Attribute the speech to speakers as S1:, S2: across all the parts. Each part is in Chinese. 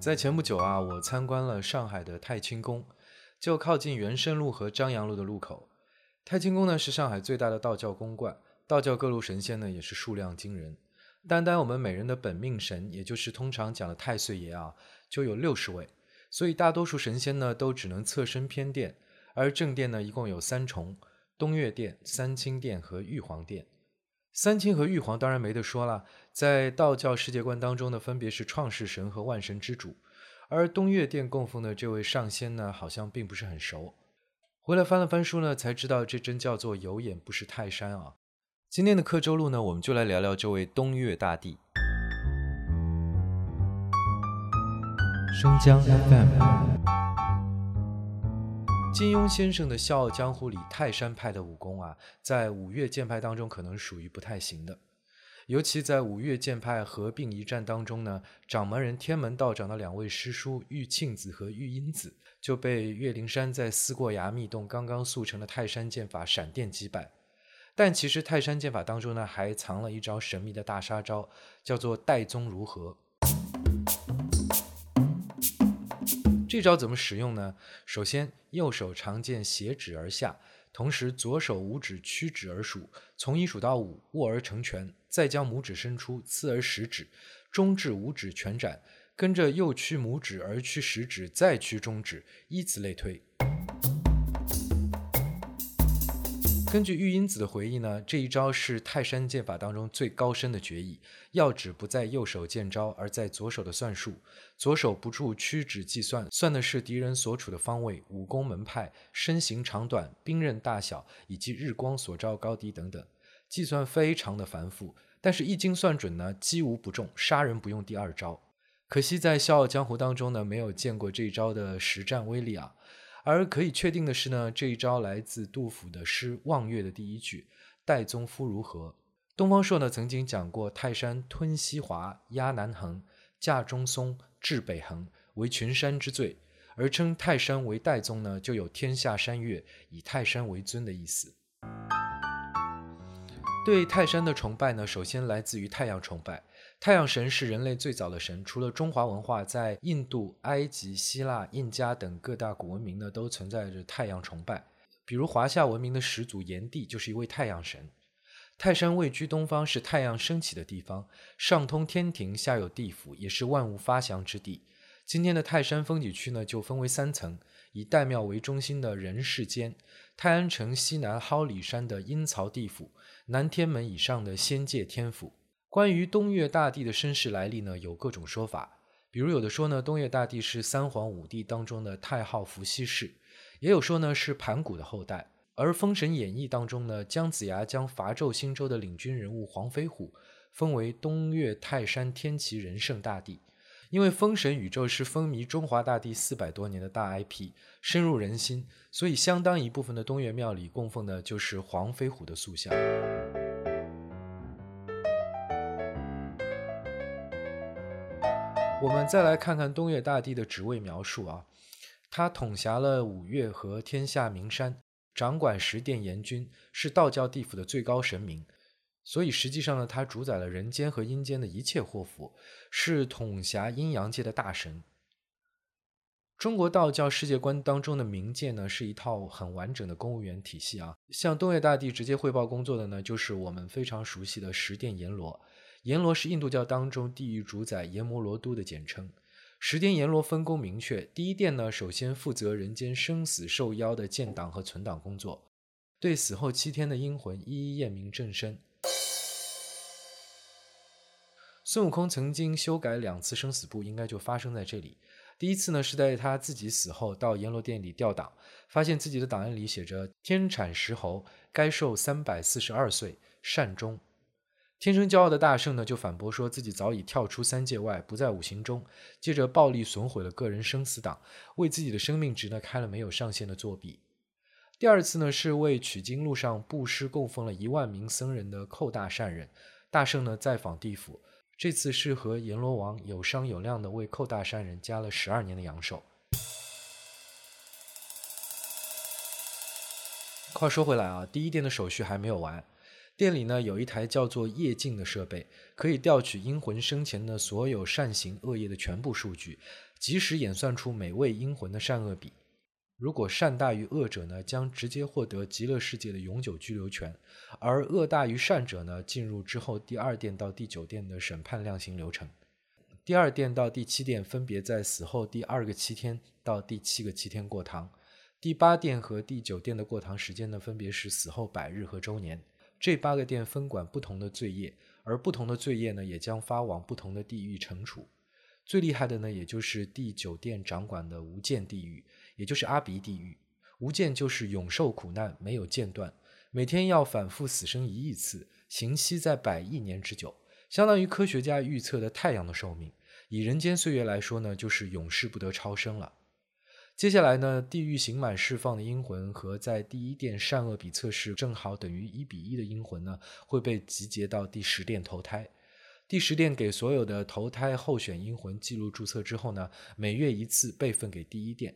S1: 在前不久啊，我参观了上海的太清宫，就靠近元生路和张杨路的路口。太清宫呢是上海最大的道教宫观，道教各路神仙呢也是数量惊人。单单我们每人的本命神，也就是通常讲的太岁爷啊，就有六十位。所以大多数神仙呢都只能侧身偏殿，而正殿呢一共有三重：东岳殿、三清殿和玉皇殿。三清和玉皇当然没得说了，在道教世界观当中呢，分别是创世神和万神之主。而东岳殿供奉的这位上仙呢，好像并不是很熟。回来翻了翻书呢，才知道这真叫做有眼不识泰山啊。今天的刻舟录呢，我们就来聊聊这位东岳大帝。生姜 FM。金庸先生的《笑傲江湖》里，泰山派的武功啊，在五岳剑派当中可能属于不太行的。尤其在五岳剑派合并一战当中呢，掌门人天门道长的两位师叔玉庆子和玉英子就被岳灵珊在思过崖密洞刚刚速成的泰山剑法闪电击败。但其实泰山剑法当中呢，还藏了一招神秘的大杀招，叫做岱宗如何。这招怎么使用呢？首先，右手长剑斜指而下，同时左手五指屈指而数，从一数到五，握而成拳，再将拇指伸出，刺而食指，中至五指全展，跟着右屈拇指而屈食指，再屈中指，依此类推。根据玉英子的回忆呢，这一招是泰山剑法当中最高深的绝艺，要旨不在右手见招，而在左手的算术。左手不住屈指计算，算的是敌人所处的方位、武功门派、身形长短、兵刃大小以及日光所照高低等等，计算非常的繁复。但是，一经算准呢，击无不中，杀人不用第二招。可惜在《笑傲江湖》当中呢，没有见过这一招的实战威力啊。而可以确定的是呢，这一招来自杜甫的诗《望岳》的第一句“岱宗夫如何”。东方朔呢曾经讲过：“泰山吞西华，压南横，架中松，制北横，为群山之最。”而称泰山为岱宗呢，就有天下山岳以泰山为尊的意思。对泰山的崇拜呢，首先来自于太阳崇拜。太阳神是人类最早的神，除了中华文化，在印度、埃及、希腊、印加等各大古文明呢，都存在着太阳崇拜。比如华夏文明的始祖炎帝就是一位太阳神。泰山位居东方，是太阳升起的地方，上通天庭，下有地府，也是万物发祥之地。今天的泰山风景区呢，就分为三层，以岱庙为中心的人世间，泰安城西南蒿里山的阴曹地府，南天门以上的仙界天府。关于东岳大帝的身世来历呢，有各种说法。比如有的说呢，东岳大帝是三皇五帝当中的太昊伏羲氏；也有说呢是盘古的后代。而《封神演义》当中呢，姜子牙将伐纣兴周的领军人物黄飞虎封为东岳泰山天齐仁圣大帝。因为《封神宇宙》是风靡中华大地四百多年的大 IP，深入人心，所以相当一部分的东岳庙里供奉的就是黄飞虎的塑像。我们再来看看东岳大帝的职位描述啊，他统辖了五岳和天下名山，掌管十殿阎君，是道教地府的最高神明。所以实际上呢，他主宰了人间和阴间的一切祸福，是统辖阴阳界的大神。中国道教世界观当中的冥界呢，是一套很完整的公务员体系啊。向东岳大帝直接汇报工作的呢，就是我们非常熟悉的十殿阎罗。阎罗是印度教当中地狱主宰阎摩罗都的简称。十殿阎罗分工明确，第一殿呢，首先负责人间生死受邀的建档和存档工作，对死后七天的阴魂一一验明正身。孙悟空曾经修改两次生死簿，应该就发生在这里。第一次呢，是在他自己死后到阎罗殿里调档，发现自己的档案里写着天产石猴，该寿三百四十二岁，善终。天生骄傲的大圣呢，就反驳说自己早已跳出三界外，不在五行中。接着暴力损毁了个人生死档，为自己的生命值呢开了没有上限的作弊。第二次呢，是为取经路上布施供奉了一万名僧人的寇大善人。大圣呢再访地府，这次是和阎罗王有商有量的为寇大善人加了十二年的阳寿。话说回来啊，第一殿的手续还没有完。店里呢有一台叫做夜镜的设备，可以调取阴魂生前的所有善行恶业的全部数据，及时演算出每位阴魂的善恶比。如果善大于恶者呢，将直接获得极乐世界的永久居留权；而恶大于善者呢，进入之后第二殿到第九殿的审判量刑流程。第二殿到第七殿分别在死后第二个七天到第七个七天过堂，第八殿和第九殿的过堂时间呢，分别是死后百日和周年。这八个殿分管不同的罪业，而不同的罪业呢，也将发往不同的地狱惩处。最厉害的呢，也就是第九殿掌管的无间地狱。也就是阿鼻地狱，无间就是永受苦难，没有间断，每天要反复死生一亿次，刑期在百亿年之久，相当于科学家预测的太阳的寿命。以人间岁月来说呢，就是永世不得超生了。接下来呢，地狱刑满释放的阴魂和在第一殿善恶比测试正好等于一比一的阴魂呢，会被集结到第十殿投胎。第十殿给所有的投胎候选阴魂记录注册之后呢，每月一次备份给第一殿。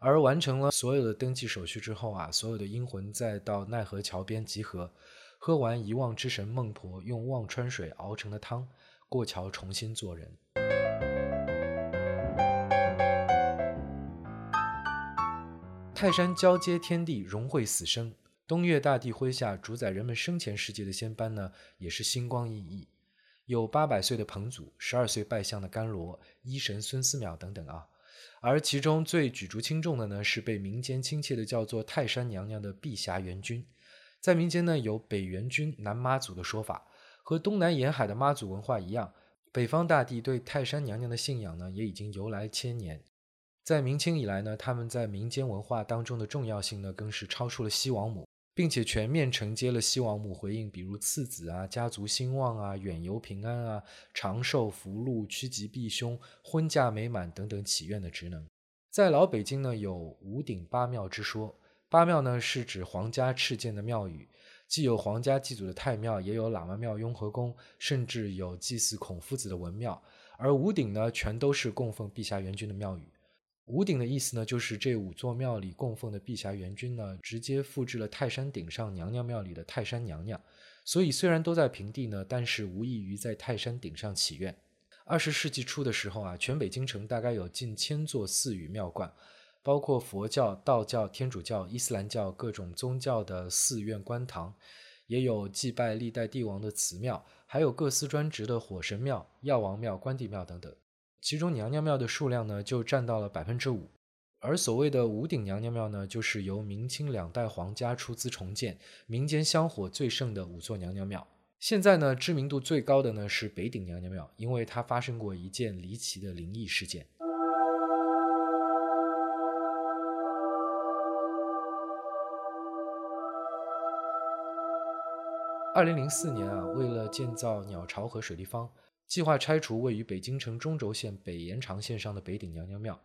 S1: 而完成了所有的登记手续之后啊，所有的阴魂再到奈何桥边集合，喝完遗忘之神孟婆用忘川水熬成的汤，过桥重新做人。泰山交接天地，融汇死生。东岳大帝麾下主宰人们生前世界的仙班呢，也是星光熠熠，有八百岁的彭祖，十二岁拜相的甘罗，医神孙思邈等等啊。而其中最举足轻重的呢，是被民间亲切的叫做泰山娘娘的碧霞元君。在民间呢，有北元君、南妈祖的说法。和东南沿海的妈祖文化一样，北方大帝对泰山娘娘的信仰呢，也已经由来千年。在明清以来呢，他们在民间文化当中的重要性呢，更是超出了西王母。并且全面承接了西王母回应，比如次子啊、家族兴旺啊、远游平安啊、长寿福禄、趋吉避凶、婚嫁美满等等祈愿的职能。在老北京呢，有五顶八庙之说。八庙呢是指皇家敕建的庙宇，既有皇家祭祖的太庙，也有喇嘛庙、雍和宫，甚至有祭祀孔夫子的文庙。而五顶呢，全都是供奉陛下元君的庙宇。五鼎的意思呢，就是这五座庙里供奉的碧霞元君呢，直接复制了泰山顶上娘娘庙里的泰山娘娘。所以虽然都在平地呢，但是无异于在泰山顶上祈愿。二十世纪初的时候啊，全北京城大概有近千座寺宇庙观，包括佛教、道教、天主教、伊斯兰教各种宗教的寺院观堂，也有祭拜历代帝王的祠庙，还有各司专职的火神庙、药王庙、关帝庙等等。其中娘娘庙的数量呢，就占到了百分之五，而所谓的五顶娘娘庙呢，就是由明清两代皇家出资重建，民间香火最盛的五座娘娘庙。现在呢，知名度最高的呢是北顶娘娘庙，因为它发生过一件离奇的灵异事件。二零零四年啊，为了建造鸟巢和水立方。计划拆除位于北京城中轴线北延长线上的北顶娘娘庙。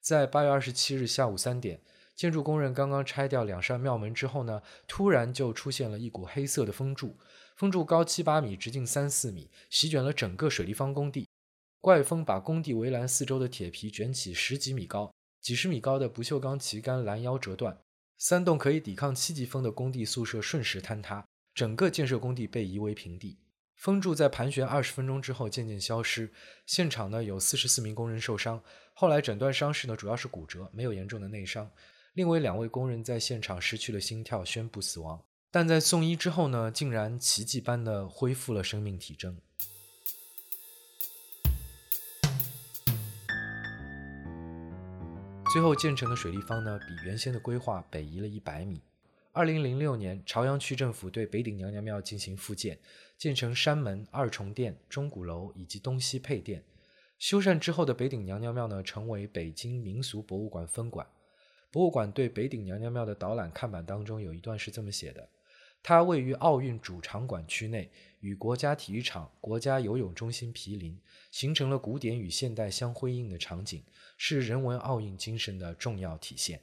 S1: 在八月二十七日下午三点，建筑工人刚刚拆掉两扇庙门之后呢，突然就出现了一股黑色的风柱，风柱高七八米，直径三四米，席卷了整个水立方工地。怪风把工地围栏四周的铁皮卷起十几米高，几十米高的不锈钢旗杆拦腰折断，三栋可以抵抗七级风的工地宿舍瞬时坍塌，整个建设工地被夷为平地。风柱在盘旋二十分钟之后渐渐消失，现场呢有四十四名工人受伤，后来诊断伤势呢主要是骨折，没有严重的内伤。另外两位工人在现场失去了心跳，宣布死亡。但在送医之后呢，竟然奇迹般的恢复了生命体征。最后建成的水立方呢，比原先的规划北移了一百米。二零零六年，朝阳区政府对北顶娘娘庙进行复建，建成山门、二重殿、钟鼓楼以及东西配殿。修缮之后的北顶娘娘庙呢，成为北京民俗博物馆分馆。博物馆对北顶娘娘庙的导览看板当中有一段是这么写的：它位于奥运主场馆区内，与国家体育场、国家游泳中心毗邻，形成了古典与现代相辉映的场景，是人文奥运精神的重要体现。